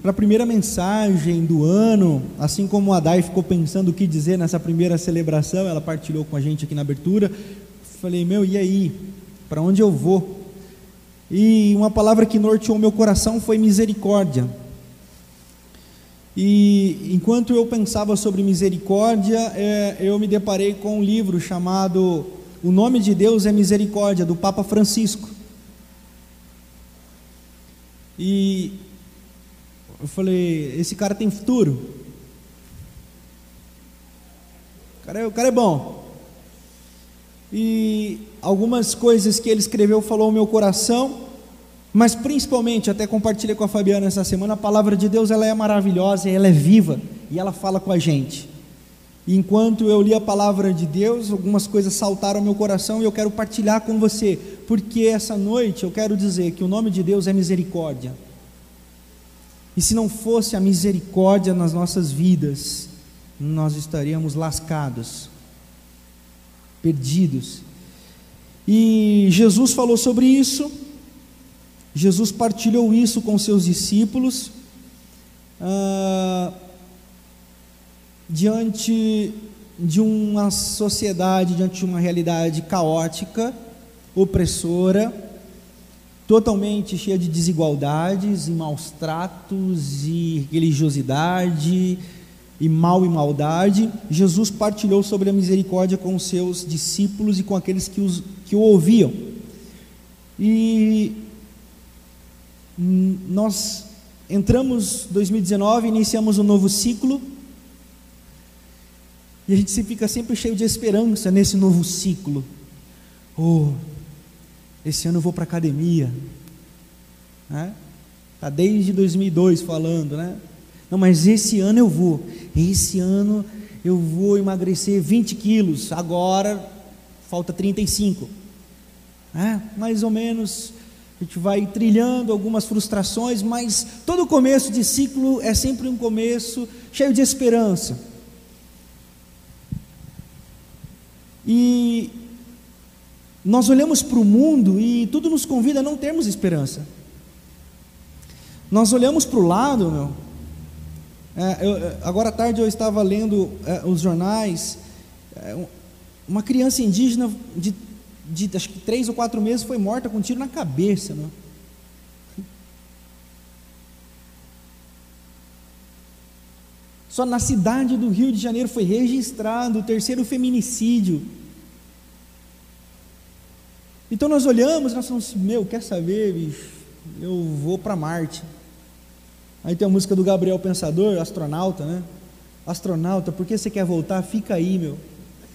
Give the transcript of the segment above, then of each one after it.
para a primeira mensagem do ano, assim como a Dai ficou pensando o que dizer nessa primeira celebração, ela partilhou com a gente aqui na abertura. Falei, meu, e aí? Para onde eu vou? E uma palavra que norteou meu coração foi misericórdia. E enquanto eu pensava sobre misericórdia, é, eu me deparei com um livro chamado O Nome de Deus é Misericórdia, do Papa Francisco. E eu falei: esse cara tem futuro. O cara é, o cara é bom. E algumas coisas que ele escreveu falou ao meu coração, mas principalmente, até compartilhei com a Fabiana essa semana, a palavra de Deus ela é maravilhosa, ela é viva e ela fala com a gente. E enquanto eu li a palavra de Deus, algumas coisas saltaram ao meu coração e eu quero partilhar com você, porque essa noite eu quero dizer que o nome de Deus é misericórdia. E se não fosse a misericórdia nas nossas vidas, nós estaríamos lascados, perdidos. E Jesus falou sobre isso, Jesus partilhou isso com seus discípulos, ah, diante de uma sociedade, diante de uma realidade caótica, opressora, totalmente cheia de desigualdades e maus tratos e religiosidade e mal e maldade, Jesus partilhou sobre a misericórdia com os seus discípulos e com aqueles que, os, que o ouviam. E nós entramos 2019, iniciamos um novo ciclo, e a gente se fica sempre cheio de esperança nesse novo ciclo. Oh, esse ano eu vou para academia. Né? Tá desde 2002 falando, né? Não, mas esse ano eu vou. Esse ano eu vou emagrecer 20 quilos. Agora falta 35. É, mais ou menos a gente vai trilhando algumas frustrações, mas todo começo de ciclo é sempre um começo cheio de esperança. E nós olhamos para o mundo e tudo nos convida a não termos esperança. Nós olhamos para o lado, meu. É, eu, agora à tarde eu estava lendo é, os jornais. É, uma criança indígena de, de, acho que três ou quatro meses foi morta com um tiro na cabeça, meu. Só na cidade do Rio de Janeiro foi registrado o terceiro feminicídio então nós olhamos nós falamos, meu, quer saber, bicho? Eu vou para Marte. Aí tem a música do Gabriel Pensador, astronauta, né? Astronauta, por que você quer voltar? Fica aí, meu.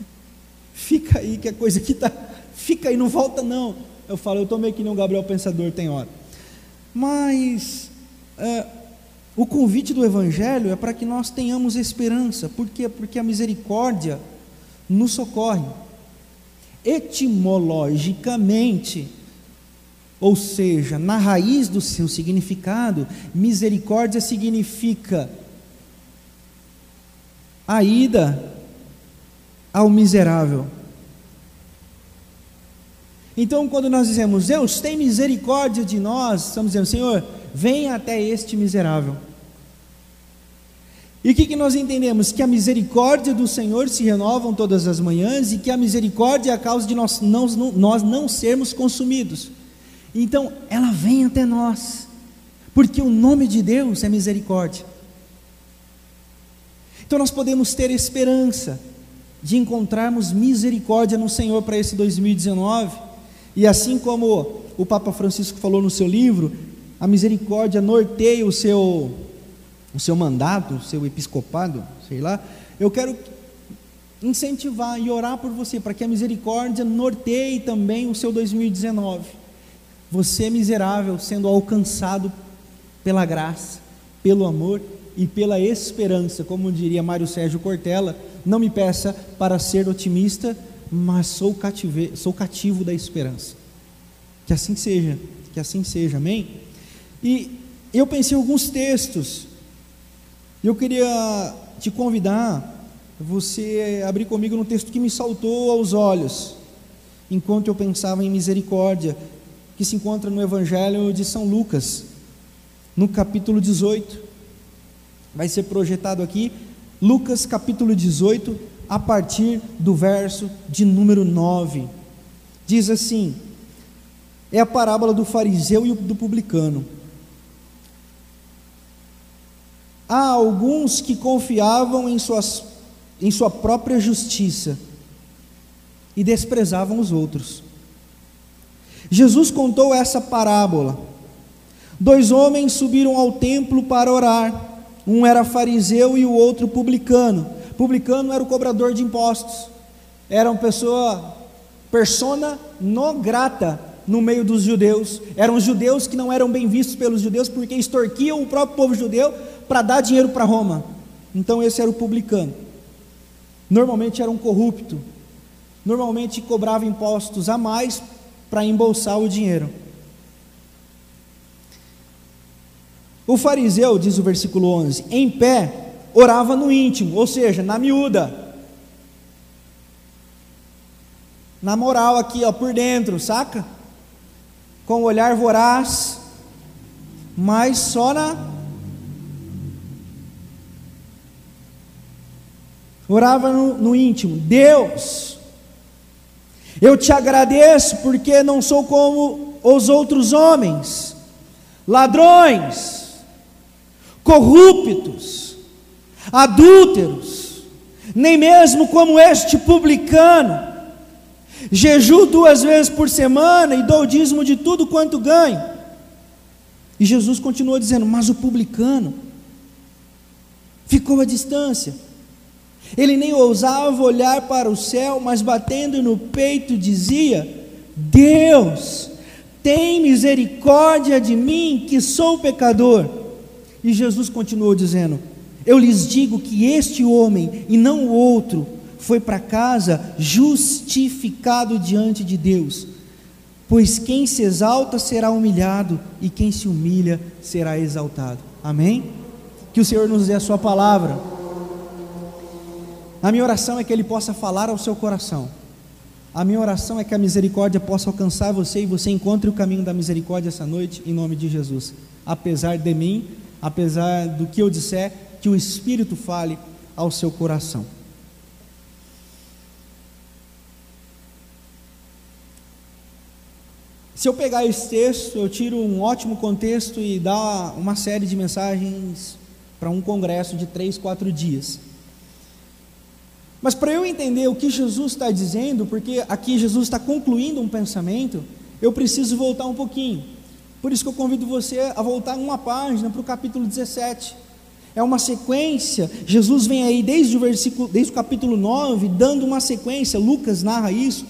Fica aí, que a coisa aqui tá. Fica aí, não volta não. Eu falo, eu tô meio que nem o Gabriel Pensador tem hora. Mas é, o convite do Evangelho é para que nós tenhamos esperança. Por quê? Porque a misericórdia nos socorre etimologicamente, ou seja, na raiz do seu significado, misericórdia significa a ida ao miserável. Então, quando nós dizemos Deus tem misericórdia de nós, estamos dizendo, Senhor, vem até este miserável. E o que, que nós entendemos? Que a misericórdia do Senhor se renovam todas as manhãs e que a misericórdia é a causa de nós não, nós não sermos consumidos. Então, ela vem até nós, porque o nome de Deus é misericórdia. Então, nós podemos ter esperança de encontrarmos misericórdia no Senhor para esse 2019, e assim como o Papa Francisco falou no seu livro, a misericórdia norteia o seu o seu mandato, o seu episcopado, sei lá, eu quero incentivar e orar por você, para que a misericórdia norteie também o seu 2019. Você é miserável sendo alcançado pela graça, pelo amor e pela esperança, como diria Mário Sérgio Cortella, não me peça para ser otimista, mas sou, cative, sou cativo da esperança. Que assim seja, que assim seja, amém? E eu pensei em alguns textos e eu queria te convidar, você abrir comigo no texto que me saltou aos olhos, enquanto eu pensava em misericórdia, que se encontra no Evangelho de São Lucas, no capítulo 18, vai ser projetado aqui, Lucas capítulo 18, a partir do verso de número 9. Diz assim: é a parábola do fariseu e do publicano. Há alguns que confiavam em, suas, em sua própria justiça e desprezavam os outros. Jesus contou essa parábola. Dois homens subiram ao templo para orar. Um era fariseu e o outro publicano. Publicano era o cobrador de impostos. Era uma pessoa persona non grata no meio dos judeus. Eram judeus que não eram bem vistos pelos judeus porque extorquiam o próprio povo judeu para dar dinheiro para Roma. Então esse era o publicano. Normalmente era um corrupto. Normalmente cobrava impostos a mais para embolsar o dinheiro. O fariseu, diz o versículo 11, em pé, orava no íntimo, ou seja, na miúda. Na moral aqui, ó, por dentro, saca? Com o olhar voraz, mas só na Orava no, no íntimo: Deus, eu te agradeço porque não sou como os outros homens, ladrões, corruptos, adúlteros, nem mesmo como este publicano. Jejuo duas vezes por semana e dou o dízimo de tudo quanto ganho. E Jesus continuou dizendo: Mas o publicano ficou à distância ele nem ousava olhar para o céu, mas batendo no peito dizia: Deus, tem misericórdia de mim, que sou pecador. E Jesus continuou dizendo: Eu lhes digo que este homem e não o outro foi para casa justificado diante de Deus. Pois quem se exalta será humilhado, e quem se humilha será exaltado. Amém? Que o Senhor nos dê a Sua palavra. A minha oração é que Ele possa falar ao seu coração. A minha oração é que a misericórdia possa alcançar você e você encontre o caminho da misericórdia essa noite, em nome de Jesus. Apesar de mim, apesar do que eu disser, que o Espírito fale ao seu coração. Se eu pegar esse texto, eu tiro um ótimo contexto e dar uma série de mensagens para um congresso de três, quatro dias. Mas para eu entender o que Jesus está dizendo, porque aqui Jesus está concluindo um pensamento, eu preciso voltar um pouquinho. Por isso que eu convido você a voltar uma página para o capítulo 17. É uma sequência, Jesus vem aí desde o versículo, desde o capítulo 9, dando uma sequência, Lucas narra isso.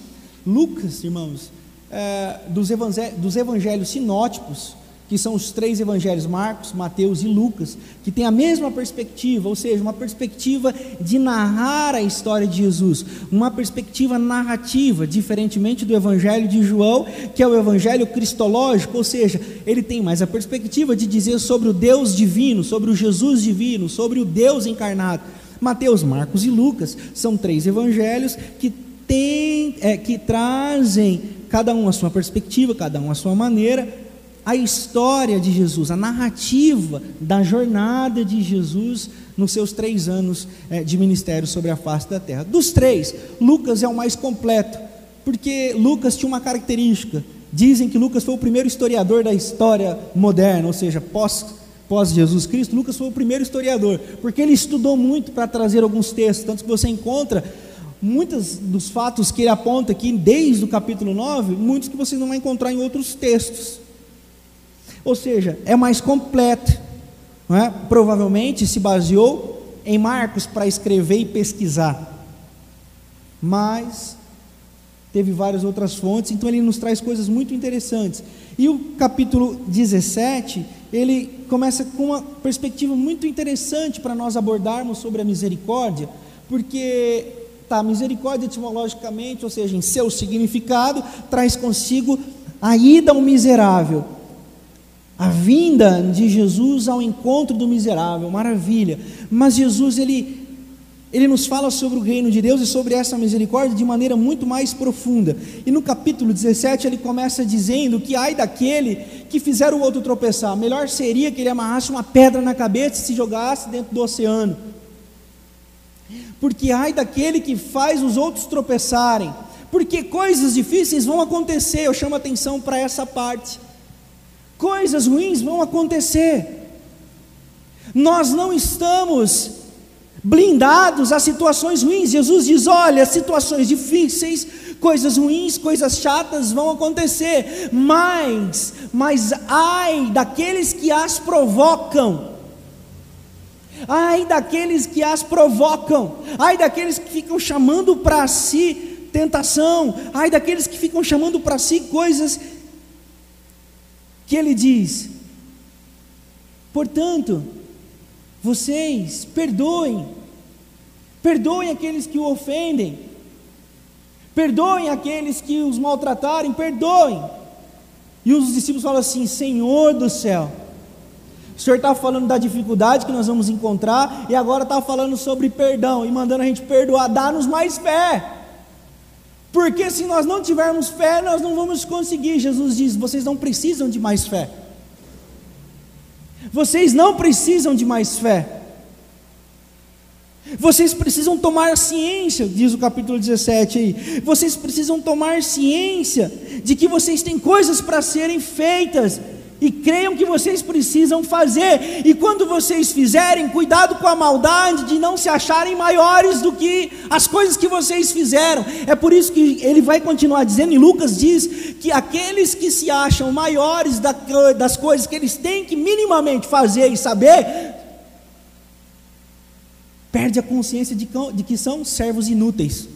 Lucas, irmãos, é, dos, dos evangelhos sinóticos, que são os três evangelhos, Marcos, Mateus e Lucas, que tem a mesma perspectiva, ou seja, uma perspectiva de narrar a história de Jesus, uma perspectiva narrativa, diferentemente do evangelho de João, que é o evangelho cristológico, ou seja, ele tem mais a perspectiva de dizer sobre o Deus divino, sobre o Jesus divino, sobre o Deus encarnado. Mateus, Marcos e Lucas são três evangelhos que tem, é, que trazem cada um a sua perspectiva, cada um a sua maneira, a história de Jesus, a narrativa da jornada de Jesus nos seus três anos é, de ministério sobre a face da terra. Dos três, Lucas é o mais completo, porque Lucas tinha uma característica. Dizem que Lucas foi o primeiro historiador da história moderna, ou seja, pós, pós Jesus Cristo. Lucas foi o primeiro historiador, porque ele estudou muito para trazer alguns textos, tanto que você encontra muitos dos fatos que ele aponta aqui, desde o capítulo 9, muitos que você não vai encontrar em outros textos. Ou seja, é mais completo. É? Provavelmente se baseou em Marcos para escrever e pesquisar. Mas teve várias outras fontes, então ele nos traz coisas muito interessantes. E o capítulo 17, ele começa com uma perspectiva muito interessante para nós abordarmos sobre a misericórdia, porque tá, misericórdia etimologicamente, ou seja, em seu significado, traz consigo a ida ao miserável, a vinda de Jesus ao encontro do miserável, maravilha. Mas Jesus ele ele nos fala sobre o reino de Deus e sobre essa misericórdia de maneira muito mais profunda. E no capítulo 17 ele começa dizendo que ai daquele que fizer o outro tropeçar, melhor seria que ele amarrasse uma pedra na cabeça e se jogasse dentro do oceano. Porque ai daquele que faz os outros tropeçarem, porque coisas difíceis vão acontecer, eu chamo atenção para essa parte. Coisas ruins vão acontecer. Nós não estamos blindados a situações ruins. Jesus diz: olha, situações difíceis, coisas ruins, coisas chatas vão acontecer, mas, mas ai daqueles que as provocam. Ai daqueles que as provocam, ai daqueles que ficam chamando para si tentação, ai daqueles que ficam chamando para si coisas que ele diz. Portanto, vocês perdoem, perdoem aqueles que o ofendem, perdoem aqueles que os maltratarem, perdoem. E os discípulos falam assim: Senhor do céu, o Senhor está falando da dificuldade que nós vamos encontrar, e agora está falando sobre perdão e mandando a gente perdoar, dá-nos mais fé. Porque se nós não tivermos fé, nós não vamos conseguir. Jesus diz: vocês não precisam de mais fé. Vocês não precisam de mais fé. Vocês precisam tomar ciência, diz o capítulo 17 aí. Vocês precisam tomar ciência de que vocês têm coisas para serem feitas e creiam que vocês precisam fazer. E quando vocês fizerem, cuidado com a maldade de não se acharem maiores do que as coisas que vocês fizeram. É por isso que ele vai continuar dizendo, e Lucas diz que aqueles que se acham maiores das coisas que eles têm que minimamente fazer e saber, perde a consciência de que são servos inúteis.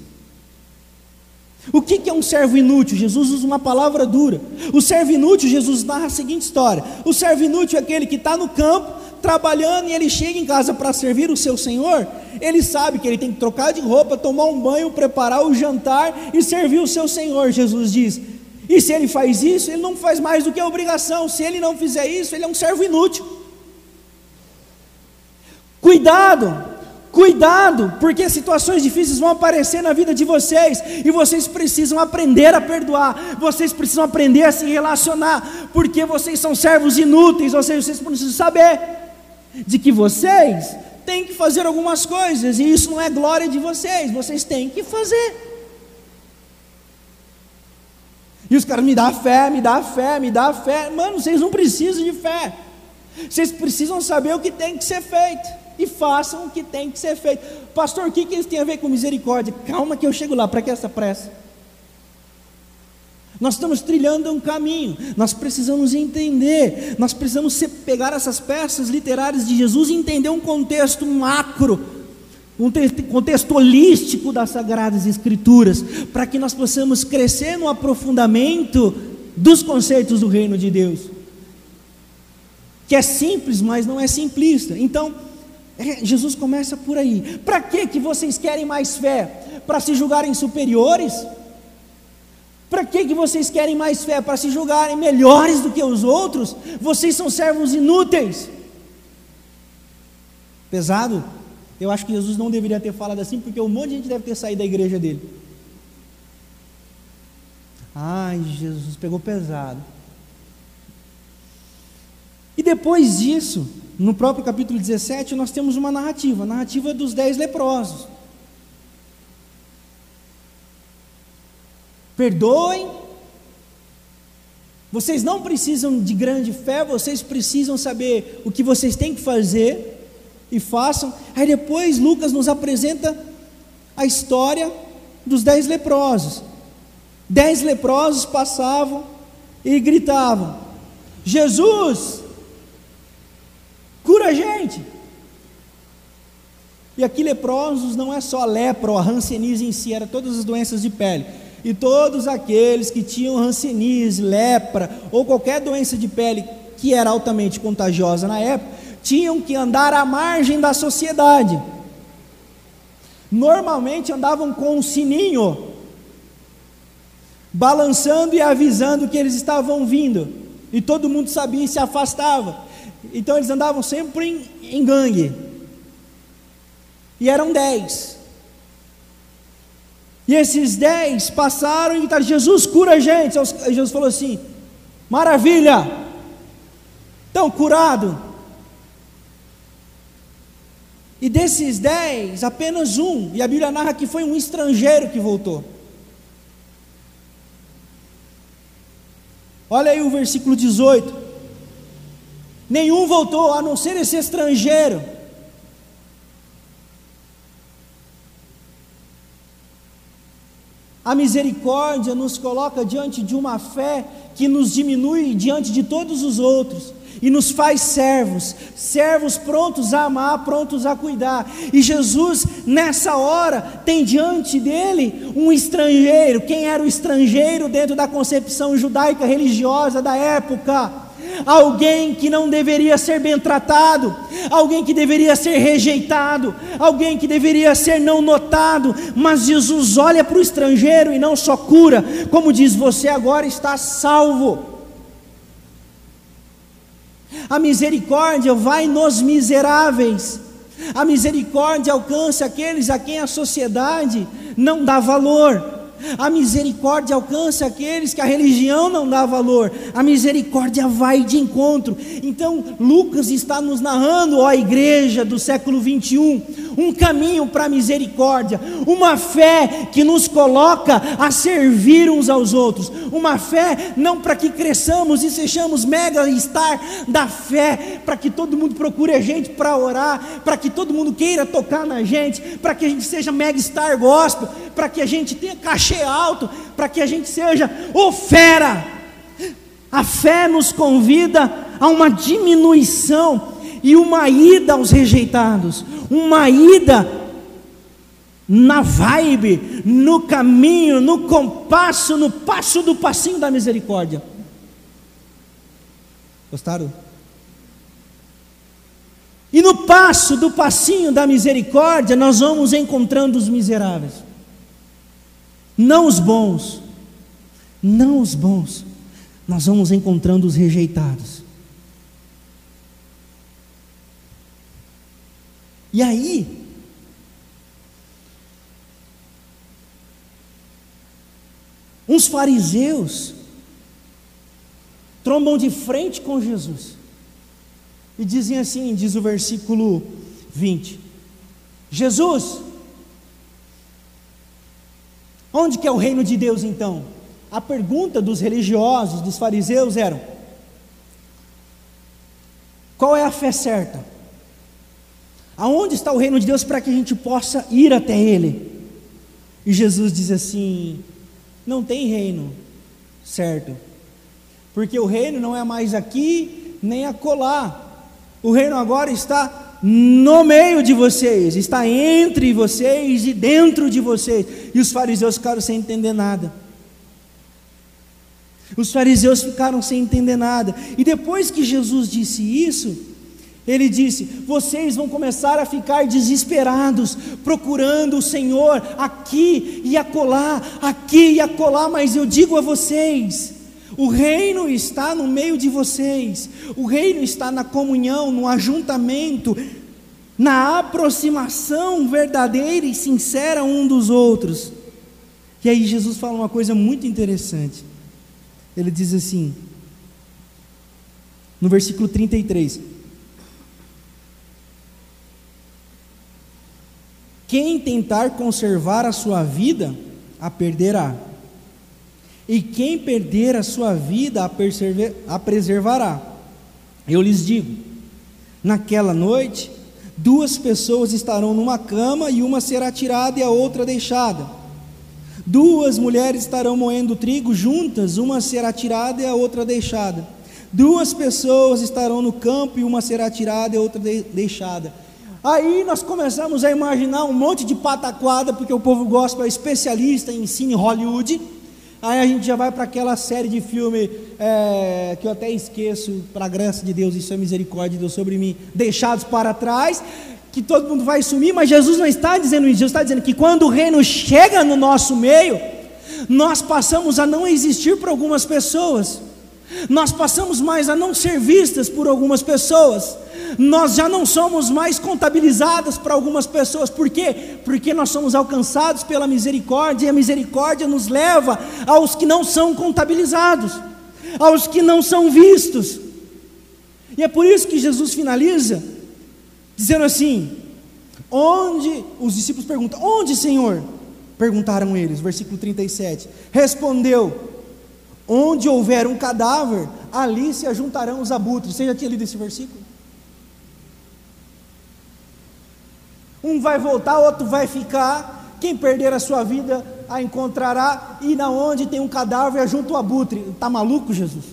O que é um servo inútil? Jesus usa uma palavra dura. O servo inútil, Jesus narra a seguinte história: o servo inútil é aquele que está no campo, trabalhando, e ele chega em casa para servir o seu senhor. Ele sabe que ele tem que trocar de roupa, tomar um banho, preparar o jantar e servir o seu senhor. Jesus diz. E se ele faz isso, ele não faz mais do que a obrigação. Se ele não fizer isso, ele é um servo inútil. Cuidado, Cuidado, porque situações difíceis vão aparecer na vida de vocês e vocês precisam aprender a perdoar, vocês precisam aprender a se relacionar, porque vocês são servos inúteis, ou seja, vocês precisam saber de que vocês têm que fazer algumas coisas e isso não é glória de vocês, vocês têm que fazer. E os caras me dá fé, me dá fé, me dá fé. Mano, vocês não precisam de fé. Vocês precisam saber o que tem que ser feito e façam o que tem que ser feito. Pastor, o que, que isso tem a ver com misericórdia? Calma que eu chego lá, para que essa pressa? Nós estamos trilhando um caminho, nós precisamos entender, nós precisamos pegar essas peças literárias de Jesus e entender um contexto macro, um contexto holístico das Sagradas Escrituras, para que nós possamos crescer no aprofundamento dos conceitos do reino de Deus, que é simples, mas não é simplista. Então, é, Jesus começa por aí. Para que que vocês querem mais fé? Para se julgarem superiores? Para que que vocês querem mais fé? Para se julgarem melhores do que os outros? Vocês são servos inúteis. Pesado? Eu acho que Jesus não deveria ter falado assim, porque um monte de gente deve ter saído da igreja dele. Ai, Jesus pegou pesado. E depois disso, no próprio capítulo 17, nós temos uma narrativa, a narrativa dos dez leprosos. Perdoem, vocês não precisam de grande fé, vocês precisam saber o que vocês têm que fazer e façam. Aí depois Lucas nos apresenta a história dos dez leprosos. Dez leprosos passavam e gritavam: Jesus, cura a gente. E aqui leprosos não é só a lepra a hanseníase em si, era todas as doenças de pele. E todos aqueles que tinham hanseníase, lepra ou qualquer doença de pele que era altamente contagiosa na época, tinham que andar à margem da sociedade. Normalmente andavam com um sininho, balançando e avisando que eles estavam vindo, e todo mundo sabia e se afastava. Então eles andavam sempre em, em gangue. E eram dez. E esses dez passaram e gritaram: Jesus cura a gente. Jesus falou assim: Maravilha, estão curado. E desses dez, apenas um, e a Bíblia narra que foi um estrangeiro que voltou. Olha aí o versículo 18. Nenhum voltou, a não ser esse estrangeiro. A misericórdia nos coloca diante de uma fé que nos diminui diante de todos os outros e nos faz servos, servos prontos a amar, prontos a cuidar. E Jesus, nessa hora, tem diante dele um estrangeiro. Quem era o estrangeiro dentro da concepção judaica religiosa da época? Alguém que não deveria ser bem tratado, alguém que deveria ser rejeitado, alguém que deveria ser não notado, mas Jesus olha para o estrangeiro e não só cura, como diz: Você agora está salvo. A misericórdia vai nos miseráveis. A misericórdia alcança aqueles a quem a sociedade não dá valor. A misericórdia alcança aqueles que a religião não dá valor. A misericórdia vai de encontro. Então, Lucas está nos narrando, ó igreja do século 21, um caminho para a misericórdia, uma fé que nos coloca a servir uns aos outros, uma fé não para que cresçamos e sejamos mega estar da fé, para que todo mundo procure a gente para orar, para que todo mundo queira tocar na gente, para que a gente seja mega estar gospel, para que a gente tenha cachê alto, para que a gente seja o fera. A fé nos convida a uma diminuição e uma ida aos rejeitados, uma ida na vibe, no caminho, no compasso, no passo do passinho da misericórdia. Gostaram? E no passo do passinho da misericórdia, nós vamos encontrando os miseráveis, não os bons, não os bons, nós vamos encontrando os rejeitados. E aí, uns fariseus trombam de frente com Jesus e dizem assim: diz o versículo 20: Jesus, onde que é o reino de Deus então? A pergunta dos religiosos, dos fariseus era: qual é a fé certa? Aonde está o reino de Deus para que a gente possa ir até Ele? E Jesus diz assim: não tem reino, certo? Porque o reino não é mais aqui nem acolá. O reino agora está no meio de vocês, está entre vocês e dentro de vocês. E os fariseus ficaram sem entender nada. Os fariseus ficaram sem entender nada. E depois que Jesus disse isso, ele disse: Vocês vão começar a ficar desesperados, procurando o Senhor aqui e acolá, aqui e acolá, mas eu digo a vocês: o reino está no meio de vocês, o reino está na comunhão, no ajuntamento, na aproximação verdadeira e sincera um dos outros. E aí Jesus fala uma coisa muito interessante. Ele diz assim, no versículo 33: Quem tentar conservar a sua vida, a perderá. E quem perder a sua vida, a, a preservará. Eu lhes digo: naquela noite, duas pessoas estarão numa cama e uma será tirada e a outra deixada. Duas mulheres estarão moendo trigo juntas, uma será tirada e a outra deixada. Duas pessoas estarão no campo e uma será tirada e a outra de deixada. Aí nós começamos a imaginar um monte de pataquada, porque o povo gospel é especialista em cine Hollywood. Aí a gente já vai para aquela série de filme é, que eu até esqueço, para a graça de Deus, isso é misericórdia de Deus sobre mim, deixados para trás, que todo mundo vai sumir, mas Jesus não está dizendo isso, Jesus está dizendo que quando o reino chega no nosso meio, nós passamos a não existir para algumas pessoas, nós passamos mais a não ser vistas por algumas pessoas, nós já não somos mais contabilizadas para algumas pessoas, por quê? Porque nós somos alcançados pela misericórdia, e a misericórdia nos leva aos que não são contabilizados, aos que não são vistos, e é por isso que Jesus finaliza, dizendo assim: Onde, os discípulos perguntam, onde, Senhor? Perguntaram eles, versículo 37. Respondeu: Onde houver um cadáver, ali se ajuntarão os abutres. Você já tinha lido esse versículo? Um vai voltar, outro vai ficar. Quem perder a sua vida a encontrará. E na onde tem um cadáver, junto o abutre. Está maluco, Jesus?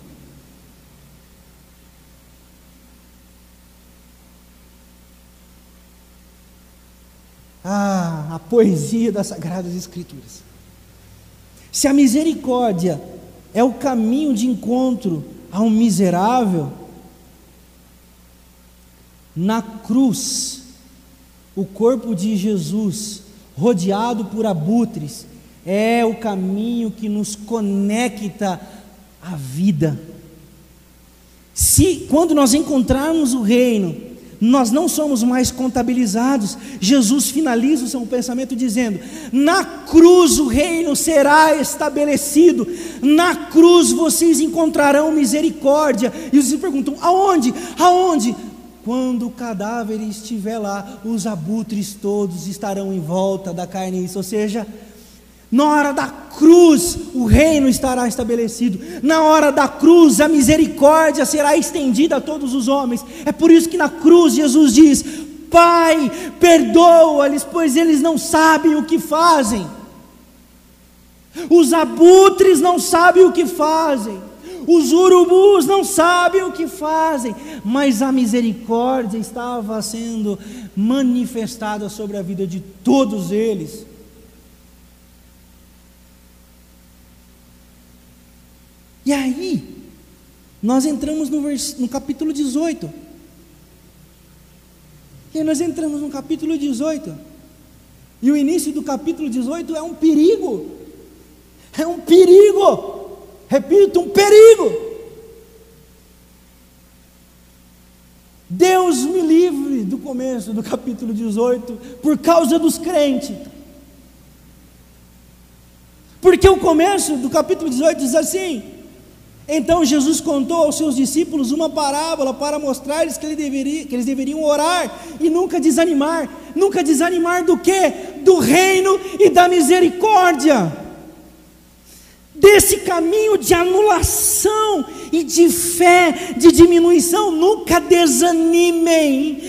Ah, a poesia das Sagradas Escrituras. Se a misericórdia é o caminho de encontro a um miserável, na cruz, o corpo de Jesus, rodeado por abutres, é o caminho que nos conecta à vida. Se quando nós encontrarmos o reino, nós não somos mais contabilizados. Jesus finaliza o seu pensamento dizendo: Na cruz o reino será estabelecido, na cruz vocês encontrarão misericórdia. E os perguntam: aonde? Aonde? Quando o cadáver estiver lá, os abutres todos estarão em volta da carniça, ou seja, na hora da cruz, o reino estará estabelecido. Na hora da cruz, a misericórdia será estendida a todos os homens. É por isso que na cruz Jesus diz: Pai, perdoa-lhes, pois eles não sabem o que fazem. Os abutres não sabem o que fazem. Os urubus não sabem o que fazem, mas a misericórdia estava sendo manifestada sobre a vida de todos eles. E aí, nós entramos no, vers... no capítulo 18. E nós entramos no capítulo 18. E o início do capítulo 18 é um perigo. É um perigo. Repito, um perigo. Deus me livre do começo do capítulo 18 por causa dos crentes. Porque o começo do capítulo 18 diz assim: então Jesus contou aos seus discípulos uma parábola para mostrar-lhes que, ele deveria, que eles deveriam orar e nunca desanimar. Nunca desanimar do que? Do reino e da misericórdia desse caminho de anulação e de fé, de diminuição. Nunca desanimem,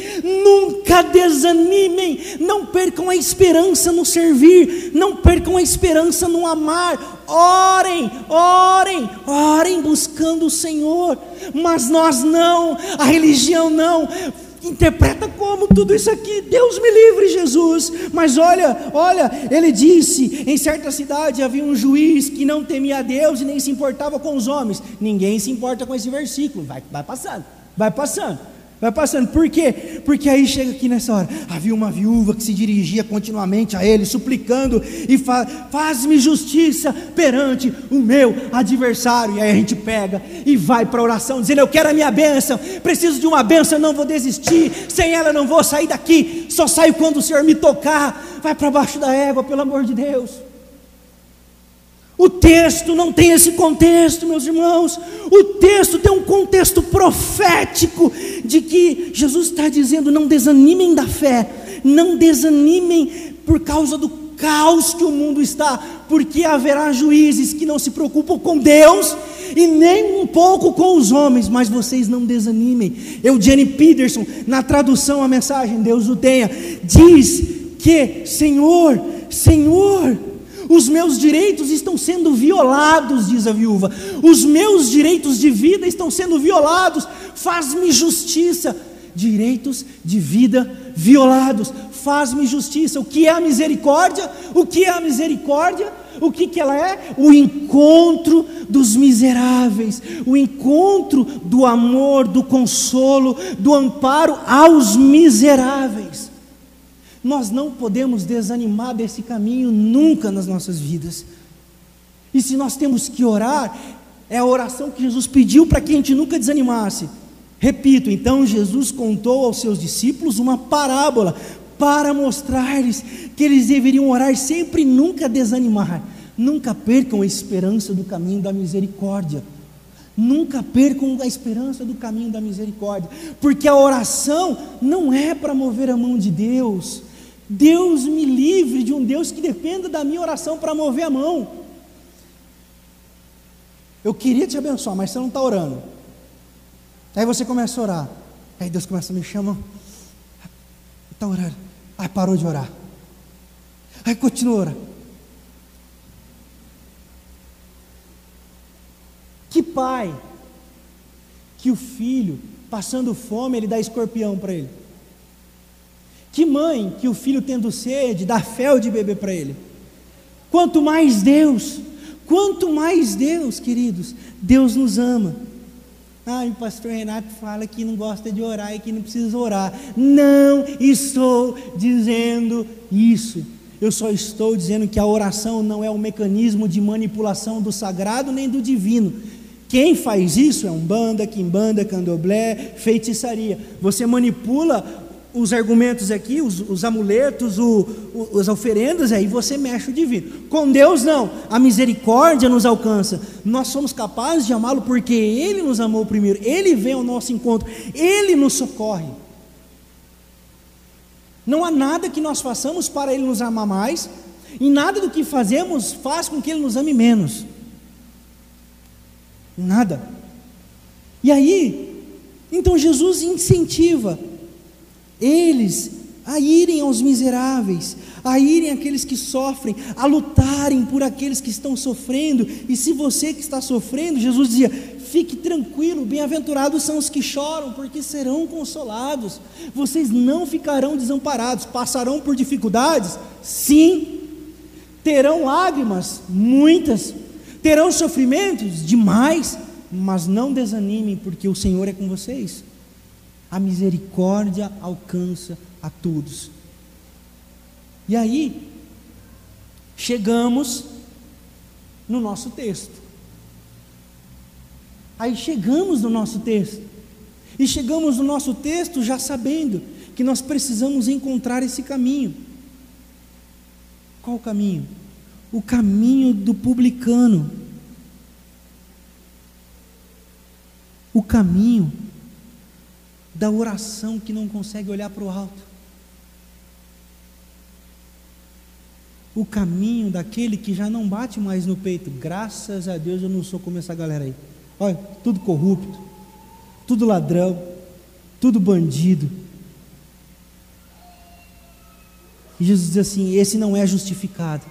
nunca desanimem. Não percam a esperança no servir, não percam a esperança no amar. Orem, orem, orem buscando o Senhor, mas nós não, a religião não interpreta como tudo isso aqui, Deus me livre, Jesus. Mas olha, olha, ele disse: em certa cidade havia um juiz que não temia a Deus e nem se importava com os homens. Ninguém se importa com esse versículo, vai, vai passando, vai passando. Vai passando, por quê? Porque aí chega aqui nessa hora, havia uma viúva que se dirigia continuamente a ele, suplicando e fa faz-me justiça perante o meu adversário. E aí a gente pega e vai para a oração, dizendo: Eu quero a minha bênção, preciso de uma bênção, não vou desistir, sem ela não vou sair daqui, só saio quando o Senhor me tocar. Vai para baixo da égua, pelo amor de Deus. O texto não tem esse contexto, meus irmãos. O texto tem um contexto profético de que Jesus está dizendo: não desanimem da fé, não desanimem por causa do caos que o mundo está, porque haverá juízes que não se preocupam com Deus e nem um pouco com os homens, mas vocês não desanimem. Eugene Peterson, na tradução a mensagem, Deus o tenha, diz que, Senhor, Senhor, os meus direitos estão sendo violados, diz a viúva. Os meus direitos de vida estão sendo violados. Faz-me justiça. Direitos de vida violados. Faz-me justiça. O que é a misericórdia? O que é a misericórdia? O que, que ela é? O encontro dos miseráveis, o encontro do amor, do consolo, do amparo aos miseráveis. Nós não podemos desanimar desse caminho nunca nas nossas vidas. E se nós temos que orar, é a oração que Jesus pediu para que a gente nunca desanimasse. Repito, então Jesus contou aos seus discípulos uma parábola para mostrar-lhes que eles deveriam orar sempre e nunca desanimar. Nunca percam a esperança do caminho da misericórdia. Nunca percam a esperança do caminho da misericórdia, porque a oração não é para mover a mão de Deus. Deus me livre de um Deus que dependa da minha oração para mover a mão. Eu queria te abençoar, mas você não está orando. Aí você começa a orar. Aí Deus começa a me chamar. Está orando. Aí parou de orar. Aí continua orando. Que pai que o filho, passando fome, ele dá escorpião para ele? Que mãe que o filho tendo sede, dá fel de beber para ele? Quanto mais Deus, quanto mais Deus, queridos, Deus nos ama. Ah, o pastor Renato fala que não gosta de orar e que não precisa orar. Não estou dizendo isso. Eu só estou dizendo que a oração não é um mecanismo de manipulação do sagrado nem do divino. Quem faz isso é um banda, quimbanda, candomblé, feitiçaria. Você manipula os argumentos aqui, os, os amuletos, o, o, as oferendas, aí você mexe o divino. Com Deus, não. A misericórdia nos alcança. Nós somos capazes de amá-lo porque Ele nos amou primeiro. Ele vem ao nosso encontro. Ele nos socorre. Não há nada que nós façamos para Ele nos amar mais, e nada do que fazemos faz com que Ele nos ame menos. Nada. E aí, então Jesus incentiva eles a irem aos miseráveis, a irem àqueles que sofrem, a lutarem por aqueles que estão sofrendo. E se você que está sofrendo, Jesus dizia: fique tranquilo, bem-aventurados são os que choram, porque serão consolados. Vocês não ficarão desamparados, passarão por dificuldades? Sim. Terão lágrimas? Muitas terão sofrimentos demais, mas não desanimem, porque o Senhor é com vocês. A misericórdia alcança a todos. E aí, chegamos no nosso texto. Aí chegamos no nosso texto. E chegamos no nosso texto já sabendo que nós precisamos encontrar esse caminho. Qual o caminho? o caminho do publicano, o caminho da oração que não consegue olhar para o alto, o caminho daquele que já não bate mais no peito. Graças a Deus eu não sou como essa galera aí. Olha, tudo corrupto, tudo ladrão, tudo bandido. E Jesus diz assim: esse não é justificado.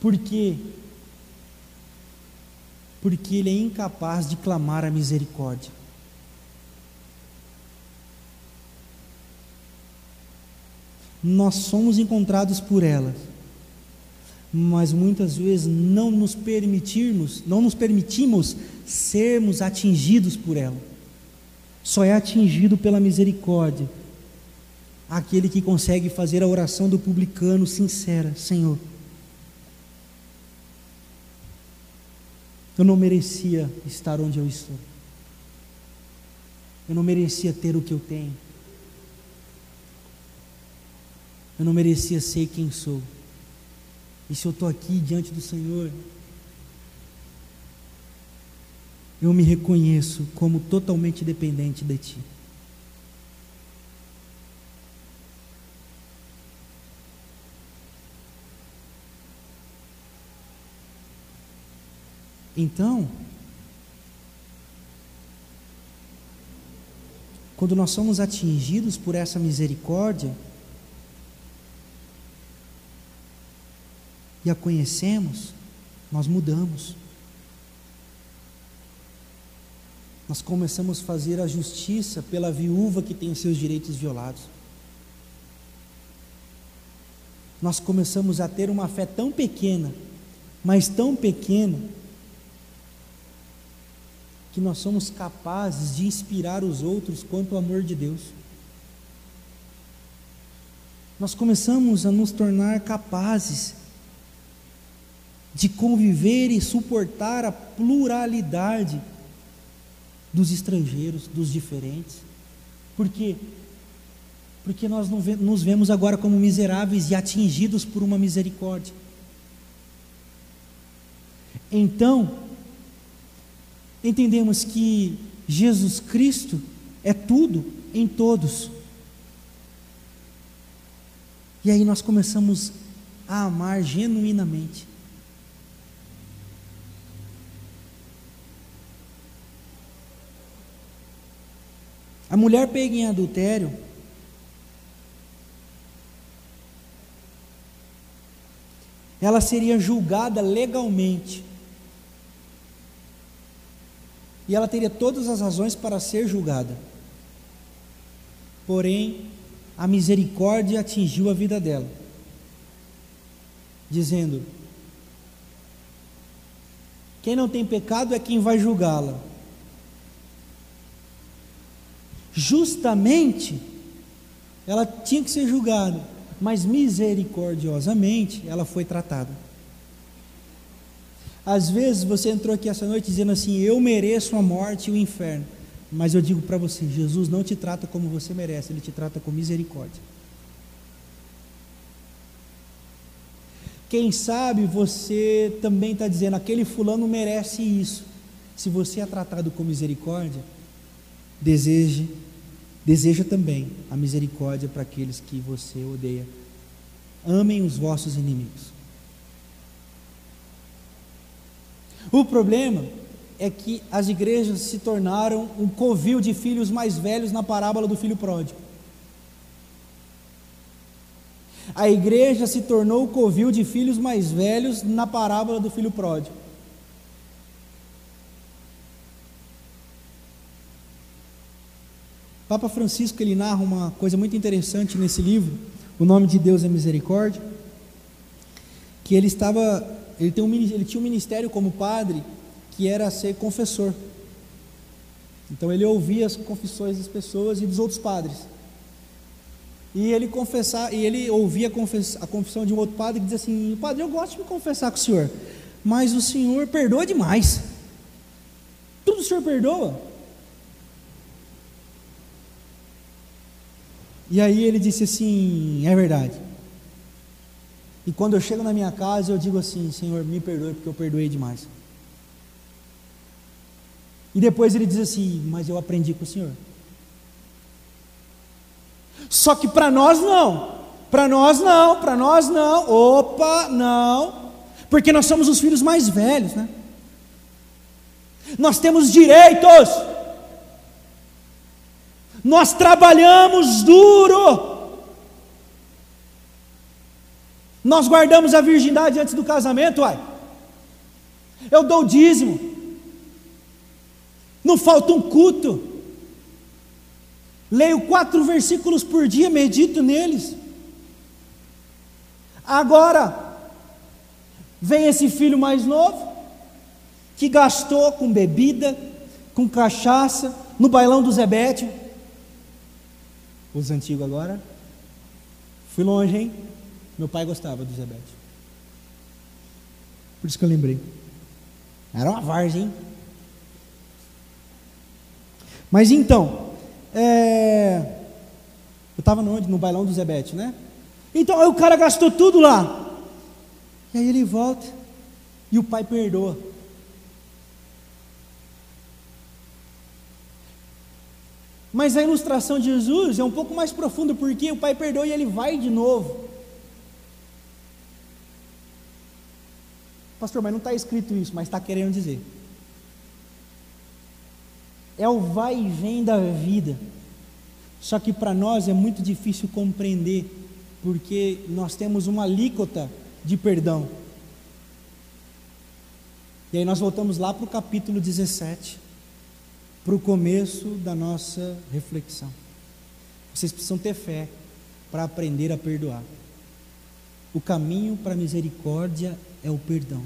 Por quê? Porque ele é incapaz de clamar a misericórdia. Nós somos encontrados por elas, mas muitas vezes não nos permitirmos, não nos permitimos sermos atingidos por ela. Só é atingido pela misericórdia aquele que consegue fazer a oração do publicano sincera, Senhor Eu não merecia estar onde eu estou. Eu não merecia ter o que eu tenho. Eu não merecia ser quem sou. E se eu estou aqui diante do Senhor, eu me reconheço como totalmente dependente de Ti. Então, quando nós somos atingidos por essa misericórdia e a conhecemos, nós mudamos. Nós começamos a fazer a justiça pela viúva que tem os seus direitos violados. Nós começamos a ter uma fé tão pequena, mas tão pequena, que nós somos capazes de inspirar os outros quanto ao amor de Deus. Nós começamos a nos tornar capazes de conviver e suportar a pluralidade dos estrangeiros, dos diferentes. Por quê? Porque nós nos vemos agora como miseráveis e atingidos por uma misericórdia. Então, entendemos que Jesus Cristo é tudo em todos. E aí nós começamos a amar genuinamente. A mulher pega em adultério, ela seria julgada legalmente. E ela teria todas as razões para ser julgada. Porém, a misericórdia atingiu a vida dela, dizendo: Quem não tem pecado é quem vai julgá-la. Justamente, ela tinha que ser julgada, mas misericordiosamente ela foi tratada. Às vezes você entrou aqui essa noite dizendo assim: Eu mereço a morte e o inferno. Mas eu digo para você: Jesus não te trata como você merece, Ele te trata com misericórdia. Quem sabe você também está dizendo: aquele fulano merece isso. Se você é tratado com misericórdia, deseje, deseja também a misericórdia para aqueles que você odeia. Amem os vossos inimigos. O problema é que as igrejas se tornaram um covil de filhos mais velhos na parábola do filho pródigo. A igreja se tornou o covil de filhos mais velhos na parábola do filho pródigo. Papa Francisco ele narra uma coisa muito interessante nesse livro, O Nome de Deus é Misericórdia, que ele estava, ele, tem um, ele tinha um ministério como padre que era ser confessor. Então ele ouvia as confissões das pessoas e dos outros padres. E ele confessar, e ele ouvia a, confess, a confissão de um outro padre que dizia assim: "Padre, eu gosto de me confessar com o senhor, mas o senhor perdoa demais. Tudo o senhor perdoa?" E aí ele disse assim: "É verdade. E quando eu chego na minha casa, eu digo assim: Senhor, me perdoe porque eu perdoei demais. E depois ele diz assim: Mas eu aprendi com o Senhor. Só que para nós não. Para nós não, para nós não. Opa, não. Porque nós somos os filhos mais velhos, né? Nós temos direitos. Nós trabalhamos duro. Nós guardamos a virgindade antes do casamento, uai. Eu dou o dízimo não falta um culto. Leio quatro versículos por dia, medito neles. Agora, vem esse filho mais novo, que gastou com bebida, com cachaça, no bailão do Zebete. Os antigos agora. Fui longe, hein? Meu pai gostava do Zebete. Por isso que eu lembrei. Era uma várzea, hein? Mas então, é... eu estava no, no bailão do Zebete, né? Então aí o cara gastou tudo lá. E aí ele volta e o pai perdoa. Mas a ilustração de Jesus é um pouco mais profunda, porque o pai perdoa e ele vai de novo. Pastor, mas não está escrito isso, mas está querendo dizer é o vai e vem da vida. Só que para nós é muito difícil compreender, porque nós temos uma alíquota de perdão. E aí nós voltamos lá para o capítulo 17, para o começo da nossa reflexão. Vocês precisam ter fé para aprender a perdoar. O caminho para a misericórdia é o perdão.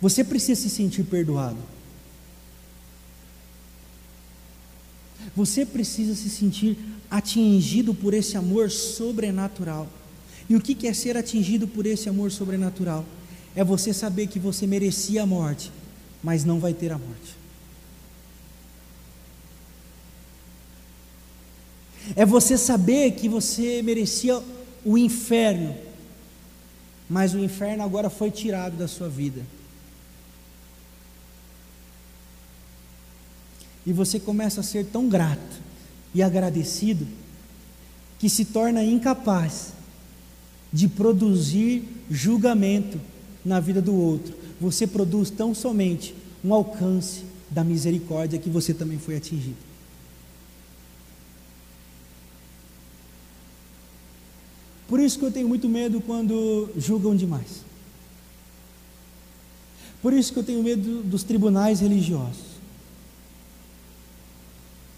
Você precisa se sentir perdoado. Você precisa se sentir atingido por esse amor sobrenatural. E o que é ser atingido por esse amor sobrenatural? É você saber que você merecia a morte, mas não vai ter a morte. É você saber que você merecia o inferno, mas o inferno agora foi tirado da sua vida. E você começa a ser tão grato e agradecido que se torna incapaz de produzir julgamento na vida do outro. Você produz tão somente um alcance da misericórdia que você também foi atingido. Por isso que eu tenho muito medo quando julgam demais. Por isso que eu tenho medo dos tribunais religiosos.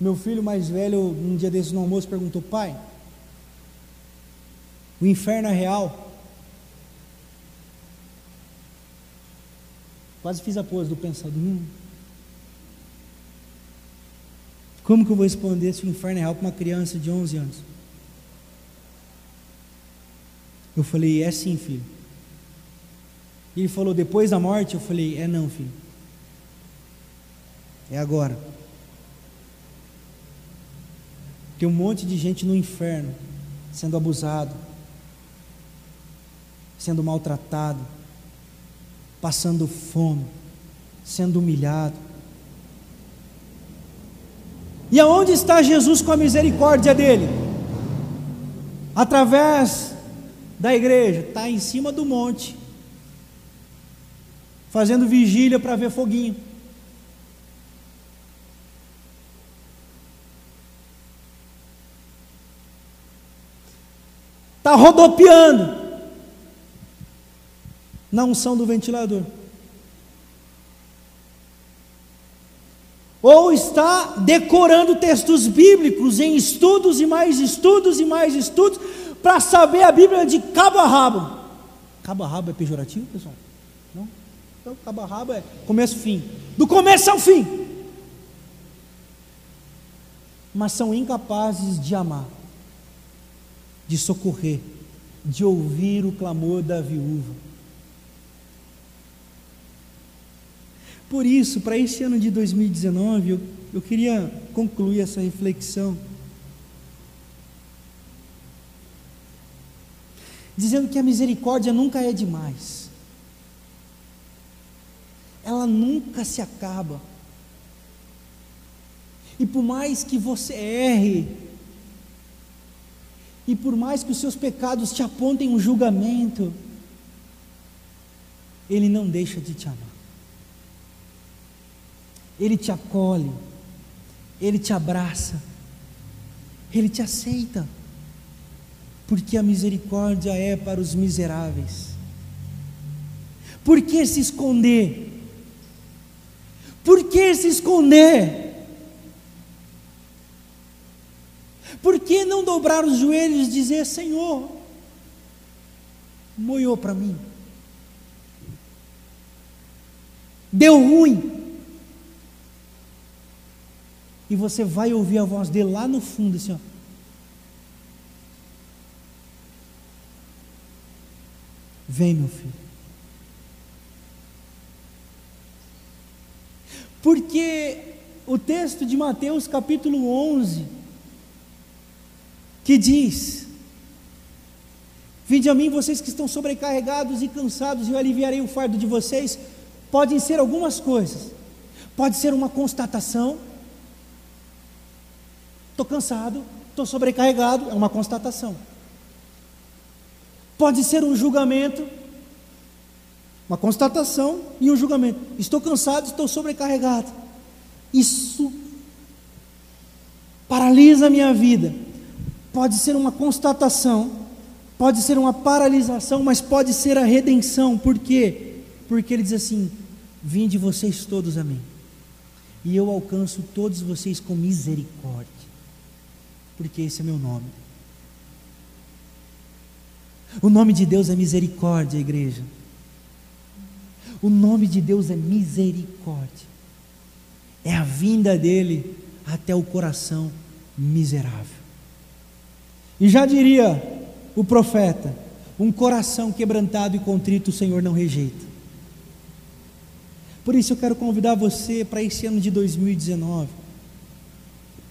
Meu filho mais velho, um dia desses no almoço, perguntou: Pai, o inferno é real? Quase fiz a pose do pensador. Hum. Como que eu vou responder se o inferno é real para uma criança de 11 anos? Eu falei, é sim, filho. Ele falou, depois da morte? Eu falei, é não, filho. É agora. Tem um monte de gente no inferno sendo abusado, sendo maltratado, passando fome, sendo humilhado. E aonde está Jesus com a misericórdia dele? Através da igreja, está em cima do monte, fazendo vigília para ver foguinho. Está rodopiando na unção do ventilador. Ou está decorando textos bíblicos em estudos e mais estudos e mais estudos para saber a Bíblia de cabo a rabo. Cabo a rabo é pejorativo, pessoal? Não? Então, cabo a rabo é começo fim. Do começo ao fim. Mas são incapazes de amar de socorrer, de ouvir o clamor da viúva. Por isso, para esse ano de 2019, eu, eu queria concluir essa reflexão. Dizendo que a misericórdia nunca é demais, ela nunca se acaba. E por mais que você erre, e por mais que os seus pecados te apontem um julgamento, Ele não deixa de te amar. Ele te acolhe, Ele te abraça, Ele te aceita, porque a misericórdia é para os miseráveis. Por que se esconder? Por que se esconder? Por que não dobrar os joelhos e dizer: Senhor, moiou para mim? Deu ruim. E você vai ouvir a voz dele lá no fundo, assim. Vem, meu filho. Porque o texto de Mateus capítulo 11 que diz: Vinde a mim, vocês que estão sobrecarregados e cansados, e eu aliviarei o fardo de vocês. Podem ser algumas coisas, pode ser uma constatação. Estou cansado, estou sobrecarregado, é uma constatação. Pode ser um julgamento, uma constatação e um julgamento. Estou cansado, estou sobrecarregado. Isso paralisa a minha vida pode ser uma constatação, pode ser uma paralisação, mas pode ser a redenção. Por quê? Porque ele diz assim: Vinde vocês todos a mim, e eu alcanço todos vocês com misericórdia, porque esse é meu nome. O nome de Deus é misericórdia, igreja. O nome de Deus é misericórdia. É a vinda dele até o coração miserável. E já diria o profeta: um coração quebrantado e contrito o Senhor não rejeita. Por isso eu quero convidar você para esse ano de 2019.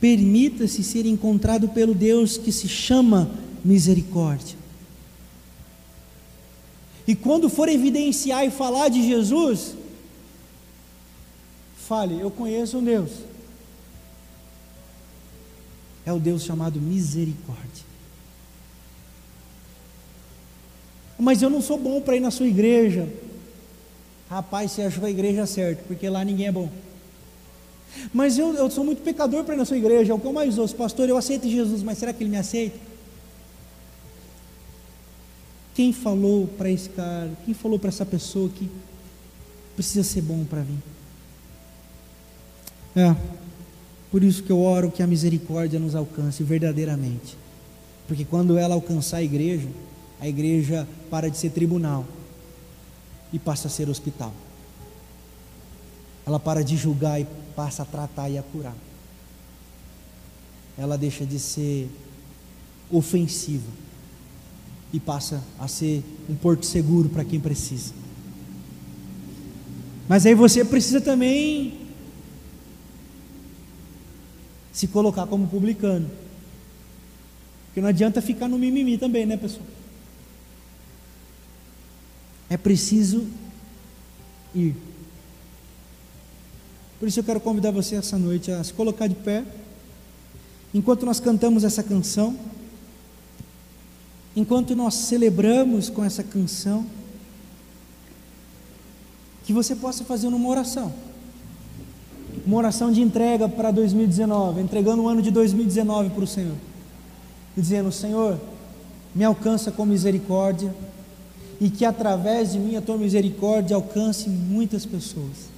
Permita-se ser encontrado pelo Deus que se chama misericórdia. E quando for evidenciar e falar de Jesus, fale: Eu conheço um Deus. É o Deus chamado misericórdia. Mas eu não sou bom para ir na sua igreja. Rapaz, você achou a igreja certa, porque lá ninguém é bom. Mas eu, eu sou muito pecador para ir na sua igreja, é o que eu mais ouço. Pastor, eu aceito Jesus, mas será que ele me aceita? Quem falou para esse cara, quem falou para essa pessoa que precisa ser bom para vir? É, por isso que eu oro que a misericórdia nos alcance verdadeiramente. Porque quando ela alcançar a igreja, a igreja para de ser tribunal e passa a ser hospital. Ela para de julgar e passa a tratar e a curar. Ela deixa de ser ofensiva e passa a ser um porto seguro para quem precisa. Mas aí você precisa também se colocar como publicano. Porque não adianta ficar no mimimi também, né, pessoal? É preciso ir. Por isso eu quero convidar você essa noite a se colocar de pé. Enquanto nós cantamos essa canção, enquanto nós celebramos com essa canção, que você possa fazer uma oração. Uma oração de entrega para 2019, entregando o ano de 2019 para o Senhor. E dizendo: Senhor, me alcança com misericórdia e que através de mim a tua misericórdia alcance muitas pessoas.